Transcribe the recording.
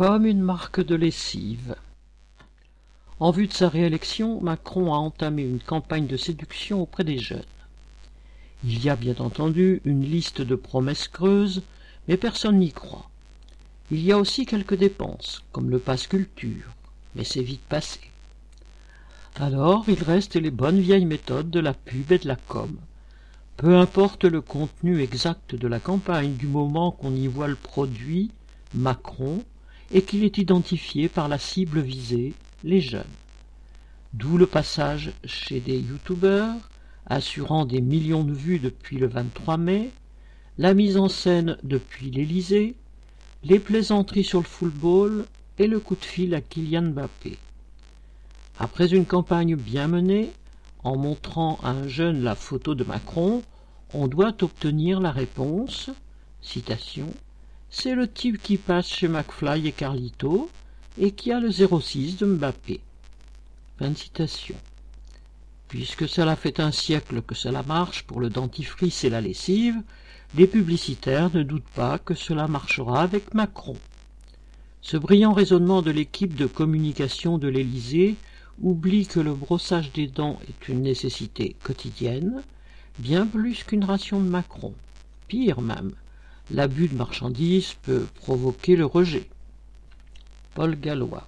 comme une marque de lessive. En vue de sa réélection, Macron a entamé une campagne de séduction auprès des jeunes. Il y a bien entendu une liste de promesses creuses, mais personne n'y croit. Il y a aussi quelques dépenses, comme le passe culture, mais c'est vite passé. Alors il reste les bonnes vieilles méthodes de la pub et de la com. Peu importe le contenu exact de la campagne du moment qu'on y voit le produit, Macron, et qu'il est identifié par la cible visée, les jeunes. D'où le passage chez des youtubeurs, assurant des millions de vues depuis le 23 mai, la mise en scène depuis l'Élysée, les plaisanteries sur le football et le coup de fil à Kylian Mbappé. Après une campagne bien menée, en montrant à un jeune la photo de Macron, on doit obtenir la réponse citation C'est le type qui passe chez McFly et Carlito et qui a le 06 de Mbappé. Fin de citation. Puisque cela fait un siècle que cela marche pour le dentifrice et la lessive, les publicitaires ne doutent pas que cela marchera avec Macron. Ce brillant raisonnement de l'équipe de communication de l'Élysée oublie que le brossage des dents est une nécessité quotidienne, bien plus qu'une ration de Macron. Pire même, l'abus de marchandises peut provoquer le rejet. Paul Gallois